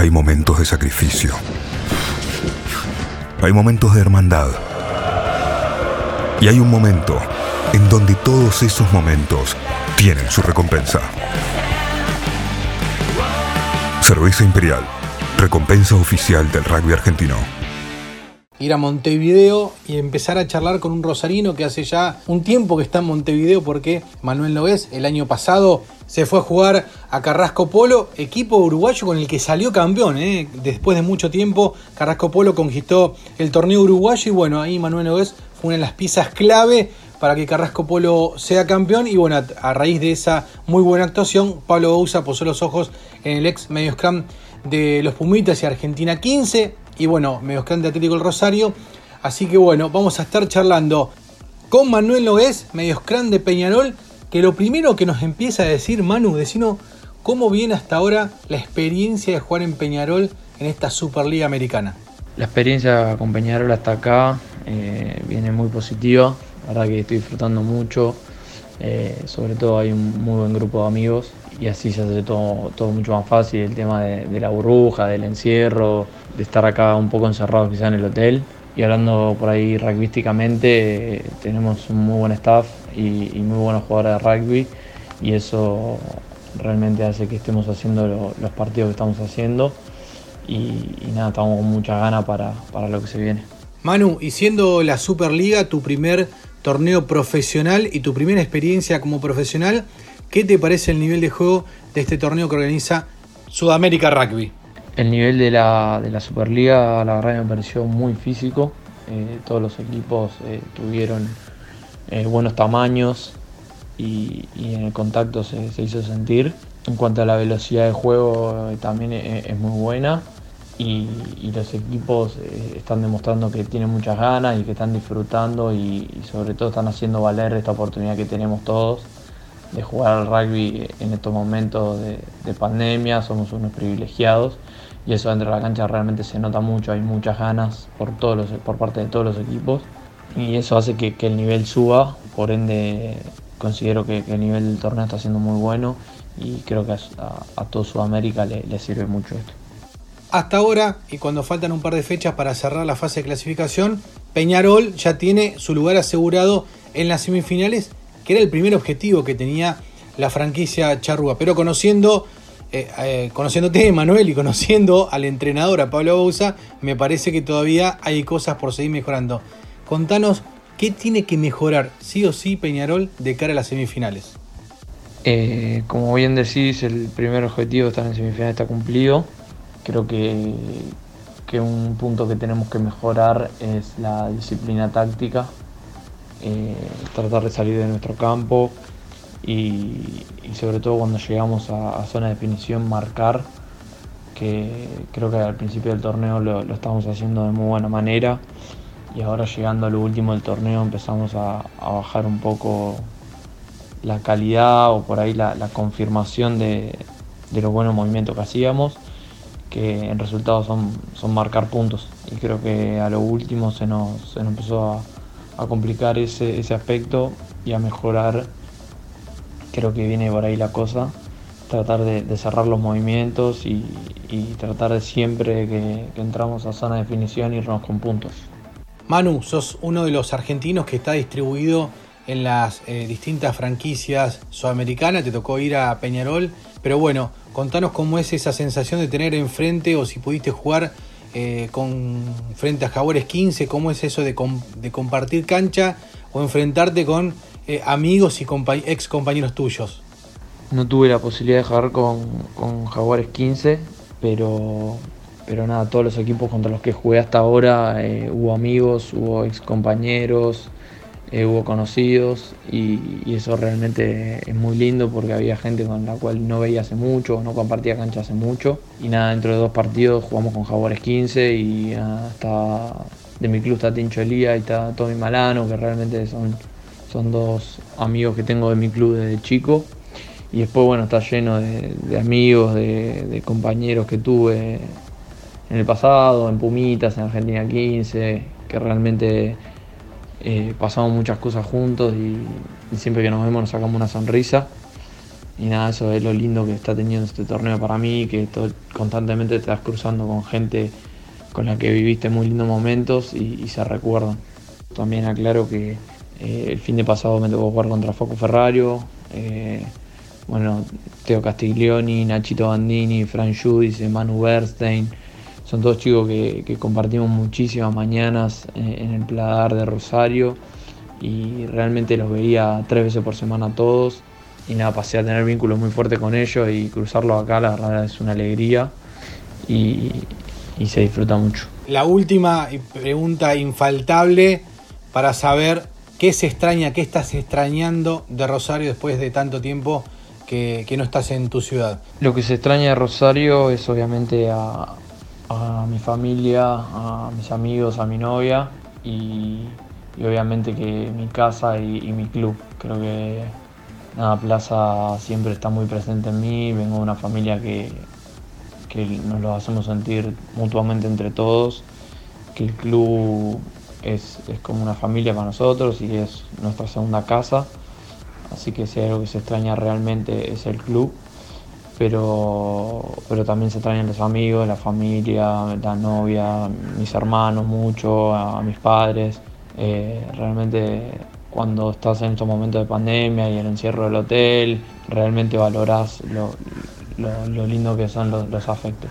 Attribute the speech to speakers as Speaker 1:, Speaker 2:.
Speaker 1: Hay momentos de sacrificio. Hay momentos de hermandad. Y hay un momento en donde todos esos momentos tienen su recompensa. Cerveza Imperial, recompensa oficial del rugby argentino
Speaker 2: ir a Montevideo y empezar a charlar con un rosarino que hace ya un tiempo que está en Montevideo porque Manuel Nogués el año pasado se fue a jugar a Carrasco Polo, equipo uruguayo con el que salió campeón. ¿eh? Después de mucho tiempo, Carrasco Polo conquistó el torneo uruguayo y bueno, ahí Manuel Nogués fue una de las piezas clave para que Carrasco Polo sea campeón y bueno, a raíz de esa muy buena actuación, Pablo Bouza posó los ojos en el ex medio scrum de los Pumitas y Argentina 15 y bueno, Medioscran de Atlético el Rosario. Así que bueno, vamos a estar charlando con Manuel Nogués, Medioscran de Peñarol, que lo primero que nos empieza a decir, Manu, decimos cómo viene hasta ahora la experiencia de jugar en Peñarol en esta Superliga Americana.
Speaker 3: La experiencia con Peñarol hasta acá eh, viene muy positiva, la verdad que estoy disfrutando mucho, eh, sobre todo hay un muy buen grupo de amigos y así se hace todo, todo mucho más fácil, el tema de, la burbuja, del encierro, de estar acá un poco encerrados quizá en el hotel. Y hablando por ahí rugbyísticamente, tenemos un muy buen staff y, muy buenos jugadores de rugby y eso realmente hace que estemos haciendo los partidos que estamos haciendo y, nada, estamos con mucha ganas para, para lo que se viene.
Speaker 2: Manu, y siendo la Superliga tu primer torneo profesional y tu primera experiencia como profesional, ¿Qué te parece el nivel de juego de este torneo que organiza Sudamérica Rugby?
Speaker 3: El nivel de la, Superliga, la verdad, me pareció muy físico. Eh, todos los equipos eh, tuvieron eh, buenos tamaños y, en el contacto se, hizo sentir. En cuanto a la velocidad de juego, también es, muy buena. Y, los equipos están demostrando que tienen muchas ganas y que están disfrutando y sobre todo están haciendo valer esta oportunidad que tenemos todos de jugar al rugby en estos momentos de, pandemia, somos unos privilegiados y eso dentro de la cancha realmente se nota mucho, hay muchas ganas por, todos los, por parte de todos los equipos y eso hace que, el nivel suba, por ende considero que, el nivel del torneo está siendo muy bueno y creo que a, toda Sudamérica le, le sirve mucho esto.
Speaker 2: Hasta ahora, y cuando faltan un par de fechas para cerrar la fase de clasificación, Peñarol ya tiene su lugar asegurado en las semifinales que era el primer objetivo que tenía la franquicia Charrúa. Pero conociendo, eh, eh, conociéndote, Manuel, y conociendo al entrenador, a Pablo Bouza, me parece que todavía hay cosas por seguir mejorando. Contanos, ¿qué tiene que mejorar sí o sí Peñarol de cara a las semifinales?
Speaker 3: Eh, como bien decís, el primer objetivo de estar en semifinales está cumplido. Creo que, que un punto que tenemos que mejorar es la disciplina táctica eh, tratar de salir de nuestro campo y, sobre todo cuando llegamos a, zona de definición marcar, que creo que al principio del torneo lo, estamos haciendo de muy buena manera y ahora llegando a lo último del torneo empezamos a, bajar un poco la calidad o por ahí la, confirmación de, los buenos movimientos que hacíamos, que en resultado son, son marcar puntos. Y creo que a lo último se nos, se nos empezó a, a complicar ese, ese aspecto y a mejorar, creo que viene por ahí la cosa, tratar de, cerrar los movimientos y, tratar de siempre que, entramos a zona de definición irnos con puntos.
Speaker 2: Manu, sos uno de los argentinos que está distribuido en las eh, distintas franquicias sudamericanas, te tocó ir a Peñarol, pero bueno, contanos cómo es esa sensación de tener enfrente o si pudiste jugar eh, con, frente a Jaguares 15, cómo es eso de, compartir cancha o enfrentarte con eh, amigos y ex compañeros tuyos.
Speaker 3: No tuve la posibilidad de jugar con, Jaguares 15, pero, pero nada, todos los equipos contra los que jugué hasta ahora eh, hubo amigos, hubo ex compañeros, eh, hubo conocidos y, eso realmente es muy lindo porque había gente con la cual no veía hace mucho, no compartía cancha hace mucho. Y nada, dentro de dos partidos jugamos con Jaguares 15 y está de mi club está Tincho Elía y está Tommy Malano, que realmente son, son dos amigos que tengo de mi club desde chico. Y después, bueno, está lleno de, amigos, de compañeros que tuve en el pasado, en Pumitas, en Argentina 15, que realmente eh, pasamos muchas cosas juntos y, siempre que nos vemos nos sacamos una sonrisa. nada, eso es lo lindo que está teniendo este torneo para mí, que constantemente te estás cruzando con gente con la que viviste muy lindos momentos y, se recuerdan. También aclaro que eh, el fin de pasado me tocó jugar contra Foco Ferrario, eh, bueno, Teo Castiglioni, Nachito Bandini, Fran Judice, Manu Bernstein, son todos chicos que, compartimos muchísimas mañanas eh, en el Pladar de Rosario y realmente los veía tres veces por semana a todos y nada, pasé a tener vínculos muy fuertes con ellos y cruzarlo acá la verdad es una alegría y, y se disfruta mucho.
Speaker 2: La última pregunta infaltable para saber qué se extraña, qué estás extrañando de Rosario después de tanto tiempo que, no estás en tu ciudad.
Speaker 3: Lo que se extraña de Rosario es obviamente a, mi familia, a mis amigos, a mi novia y, obviamente que mi casa y, mi club. Creo que nada, Plaza siempre está muy presente en mí, vengo de una familia que, que nos lo hacemos sentir mutuamente entre todos, que el club es, como una familia para nosotros y es nuestra segunda casa, así que si hay algo que se extraña realmente es el club, pero, pero también se extrañan los amigos, la familia, la novia, mis hermanos mucho, a, mis padres, eh, realmente cuando estás en estos momentos de pandemia y el encierro del hotel, realmente valorás lo, lo, lindo que son los, los afectos.